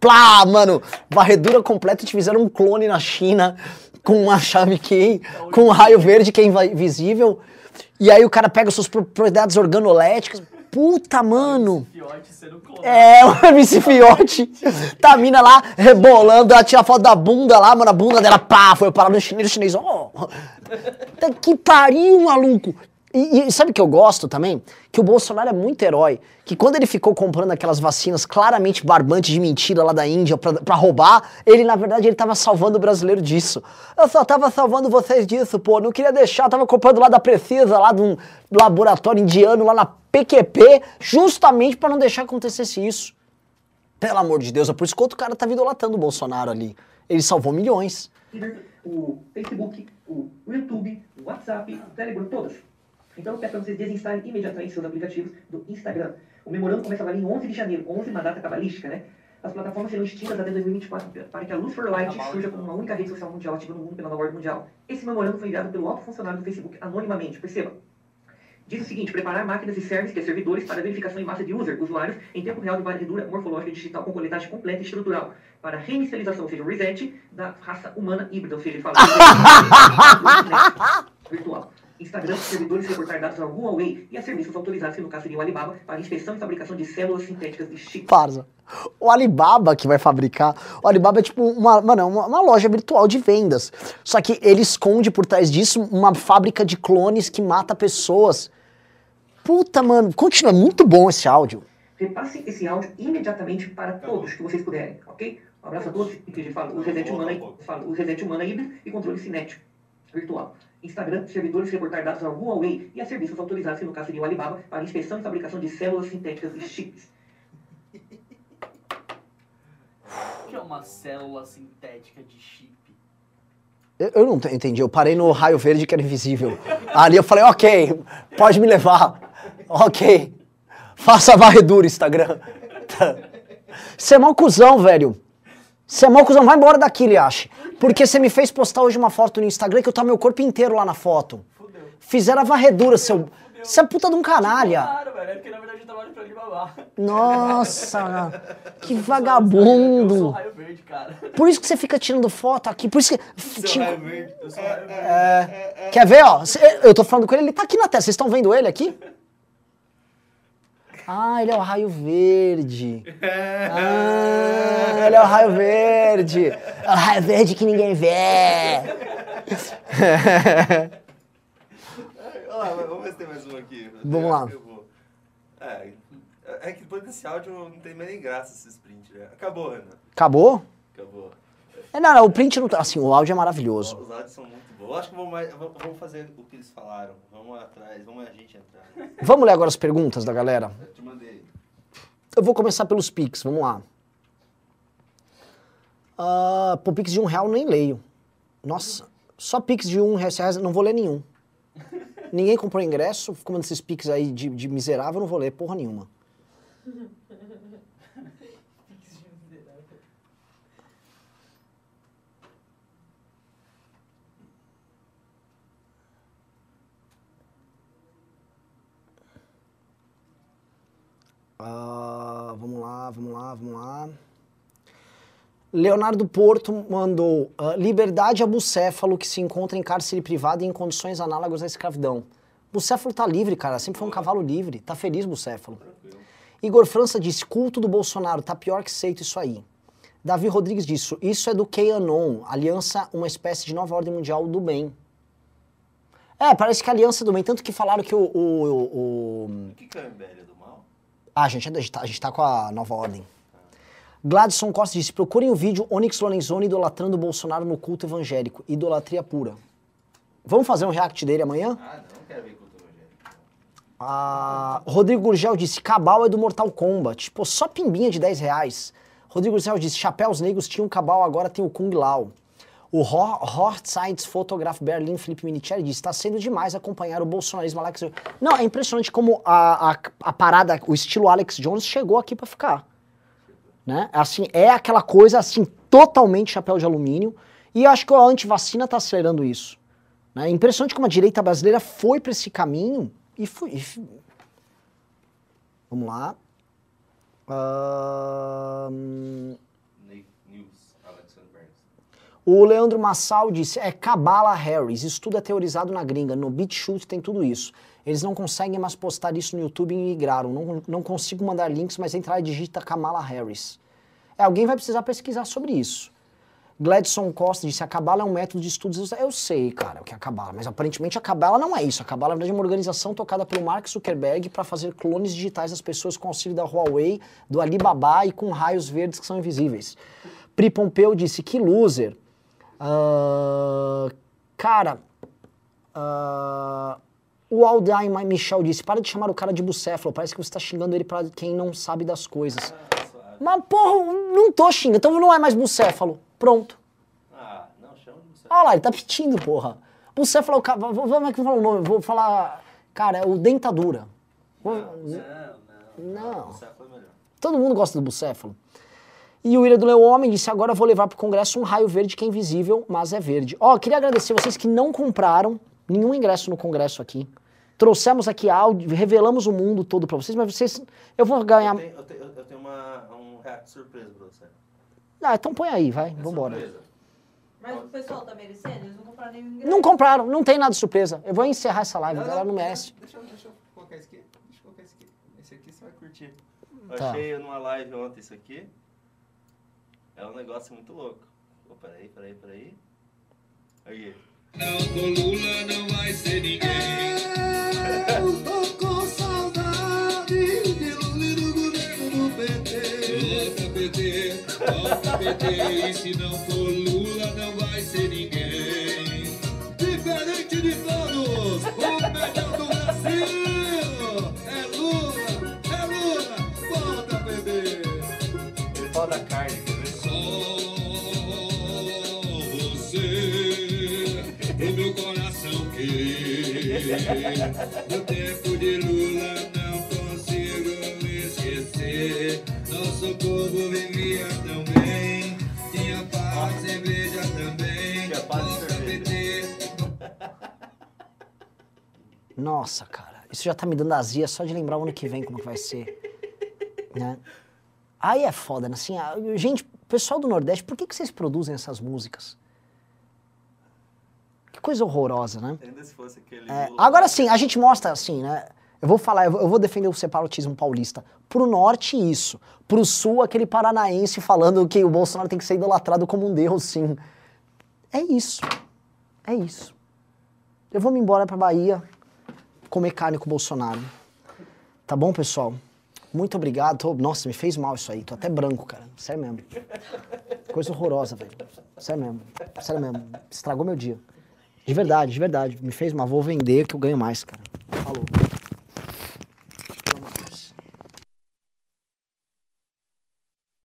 Plá, mano, varredura completa, te fizeram um clone na China com uma chave key, com um raio verde que é invisível. E aí o cara pega suas propriedades organoléticas. Puta, mano. É, o MC Fiote. Tá a mina lá rebolando, ela tira foto da bunda lá, mano, a bunda dela, pá, foi parar no chinês, o chinês, ó. Tá que pariu, maluco. E, e sabe o que eu gosto também? Que o Bolsonaro é muito herói. Que quando ele ficou comprando aquelas vacinas claramente barbantes de mentira lá da Índia pra, pra roubar, ele, na verdade, ele tava salvando o brasileiro disso. Eu só tava salvando vocês disso, pô. Não queria deixar, tava comprando lá da Precisa, lá de um laboratório indiano, lá na PQP, justamente pra não deixar acontecesse isso. Pelo amor de Deus, é por isso que outro cara tá idolatando o Bolsonaro ali. Ele salvou milhões. Twitter, o Facebook, o YouTube, o WhatsApp, o Telegram, todas. Então eu peço para vocês desinstalem imediatamente seus aplicativos do Instagram. O memorando começa a valer em 11 de janeiro, 11 uma data cabalística, né? As plataformas serão extintas até 2024 para que a Lucifer Light surja como uma única rede social mundial ativa no mundo pela nova ordem mundial. Esse memorando foi enviado pelo alto funcionário do Facebook anonimamente, perceba. Diz o seguinte, preparar máquinas e servers, que é servidores, para verificação em massa de user, usuários, em tempo real de varredura morfológica digital com coletagem completa e estrutural, para reinicialização, ou seja, reset da raça humana híbrida, ou seja, ele fala virtual. Instagram, servidores reportar dados ao Huawei e a serviços autorizados, que no caso seria o Alibaba, para inspeção e fabricação de células sintéticas de chip. Parza. O Alibaba que vai fabricar. O Alibaba é tipo uma, mano, é uma, uma loja virtual de vendas. Só que ele esconde por trás disso uma fábrica de clones que mata pessoas. Puta, mano, continua. Muito bom esse áudio. Repasse esse áudio imediatamente para todos que vocês puderem, ok? Um abraço a todos. E fala o Reset Humana, fala o Reset Humana híbrido e controle cinético virtual. Instagram, servidores reportar dados ao Huawei e a serviços autorizados, que no caso seria o Alibaba, para inspeção e fabricação de células sintéticas e chips. O que é uma célula sintética de chip? Eu, eu não te- entendi. Eu parei no raio verde que era invisível. Ali eu falei, ok, pode me levar. Ok. Faça a varredura, Instagram. Você é mau cuzão, velho. Você é mau cuzão. Vai embora daqui, Liache. Porque você me fez postar hoje uma foto no Instagram que eu tava meu corpo inteiro lá na foto. Fudeu. Fizeram a varredura, seu. Você é puta de um canalha. Claro, velho. É porque na verdade eu trabalho pra Alibaba. Nossa, que Eu sou vagabundo. raio verde, cara. Por isso que você fica tirando foto aqui. Por isso que. Raio verde. Eu sou raio verde. É, Quer ver, ó? Eu tô falando com ele, ele tá aqui na tela. Vocês estão vendo ele aqui? Ah, ele é o raio verde. Ah, ele é o raio verde. É o raio verde que ninguém vê. Mas vamos ver se tem mais um aqui. Vamos lá. É, é que depois desse áudio não tem mais nem graça esse sprint, né? Acabou, Ana. Acabou? Acabou. É, não, não, o print não tá. Assim, o áudio é maravilhoso. Os áudios são muito bons. Eu acho que vamos, mais- vamos fazer o que eles falaram. Vamos atrás, vamos a gente entrar. Vamos ler agora as perguntas da galera? Eu te mandei. Eu vou começar pelos Pix, vamos lá. Ah, pô, Pix de um real nem leio. Nossa, só Pix de um reais, não vou ler nenhum. Ninguém comprou ingresso, ficou mandando esses Pix aí de, de miserável, não vou ler porra nenhuma. Ah, vamos lá, vamos lá, vamos lá. Leonardo Porto mandou ah, liberdade a bucéfalo que se encontra em cárcere privado e em condições análogas à escravidão. Bucéfalo tá livre, cara. Sempre foi um cavalo livre. Tá feliz, bucéfalo. Igor França disse: culto do Bolsonaro, tá pior que seito isso aí. Davi Rodrigues disse: isso é do QAnon, aliança, uma espécie de nova ordem mundial do bem. É, parece que a aliança do bem. Tanto que falaram que o. o, o- O que, que é o MBL do? Ah, gente, a gente, tá, a gente tá com a nova ordem. Gladson Costa disse: procurem o vídeo Onyx Lorenzoni idolatrando o Bolsonaro no culto evangélico. Idolatria pura. Vamos fazer um react dele amanhã? Ah, não quero ver cultura evangélica. Ah, Rodrigo Gurgel disse: Cabal é do Mortal Kombat. Pô, só pimbinha de 10 reais. Rodrigo Gurgel disse: Chapéus Negros tinha um Cabal, agora tem o Kung Lao. O Science Photograph Berlin Felipe Minicelli disse: está sendo demais acompanhar o bolsonarismo Alex Não, é impressionante como a, a, a parada, o estilo Alex Jones chegou aqui pra ficar. Né? Assim, é aquela coisa assim, totalmente chapéu de alumínio. E acho que a antivacina tá acelerando isso. Né? É impressionante como a direita brasileira foi pra esse caminho e foi. e Vamos lá. O Leandro Massal disse: é Kabbalah Harris, isso tudo é teorizado na gringa, no BitChute tem tudo isso. Eles não conseguem mais postar isso no YouTube e migraram. Não, não consigo mandar links, mas entrar e digita Kamala Harris. É, alguém vai precisar pesquisar sobre isso. Gladson Costa disse: a Cabala é um método de estudos. Eu sei, cara, o que é a Cabala, mas aparentemente a Cabala não é isso. A Cabala, na verdade, é uma organização tocada pelo Mark Zuckerberg para fazer clones digitais das pessoas com auxílio da Huawei, do Alibaba e com raios verdes que são invisíveis. Pri Pompeu disse: que loser. Ah, cara, ah, o Aldain Michel disse: para de chamar o cara de bucéfalo, parece que você está xingando ele para quem não sabe das coisas. Ah. Mas, porra, não tô xingando, então não é mais bucéfalo. Pronto. Ah, não, chama de você. Olha lá, ele tá pedindo, porra. Bucéfalo é como é que eu falo o nome? Vou falar. Cara, é o dentadura. Vou- Não, não. Não. Você foi melhor. Todo mundo gosta do bucéfalo. E o William do Leo Homem disse: agora eu vou levar pro Congresso um raio verde que é invisível, mas é verde. Ó, queria agradecer vocês que não compraram nenhum ingresso no Congresso aqui. Trouxemos aqui áudio, revelamos o mundo todo pra vocês, mas vocês. Eu vou ganhar. Eu tenho, eu tenho, eu tenho uma, um react surpresa pra você. Ah, então põe aí, vai, É vambora. surpresa. Mas o pessoal tá merecendo? Eles não compraram nenhum ingresso. Não compraram, não tem nada de surpresa. Eu vou encerrar essa live, a galera não não, merece. Deixa, eu- deixa eu colocar esse aqui. Deixa eu colocar esse aqui. Esse aqui você vai curtir. Eu Tá. achei numa live ontem isso aqui. É um negócio muito louco. Ô, peraí, peraí, peraí. Aqui. Não, com Lula não vai ser ninguém. Eu tô com saudade de Lula e do governo do PT. Volta PT, volta PT. E se não for Lula, não vai ser ninguém. Isso já tá me dando azia só de lembrar o ano que vem como que vai ser. Né? Aí é foda, né? Assim, a- gente, pessoal do Nordeste, por que, que vocês produzem essas músicas? Que coisa horrorosa, né? Ainda se fosse aquele. É, agora sim, a gente mostra assim, né? Eu vou falar, eu vou- eu vou defender o separatismo paulista. Pro norte, isso. Pro sul, aquele paranaense falando que o Bolsonaro tem que ser idolatrado como um deus, sim. É isso. É isso. Eu vou me embora pra Bahia comer carne com o Bolsonaro. Tá bom, pessoal? Muito obrigado. Tô- Nossa, me fez mal isso aí. Tô até branco, cara. Sério mesmo. Coisa horrorosa, velho. Sério mesmo. Sério mesmo. Estragou meu dia. De verdade, de verdade. Me fez mal. Vou vender que eu ganho mais, cara. Falou.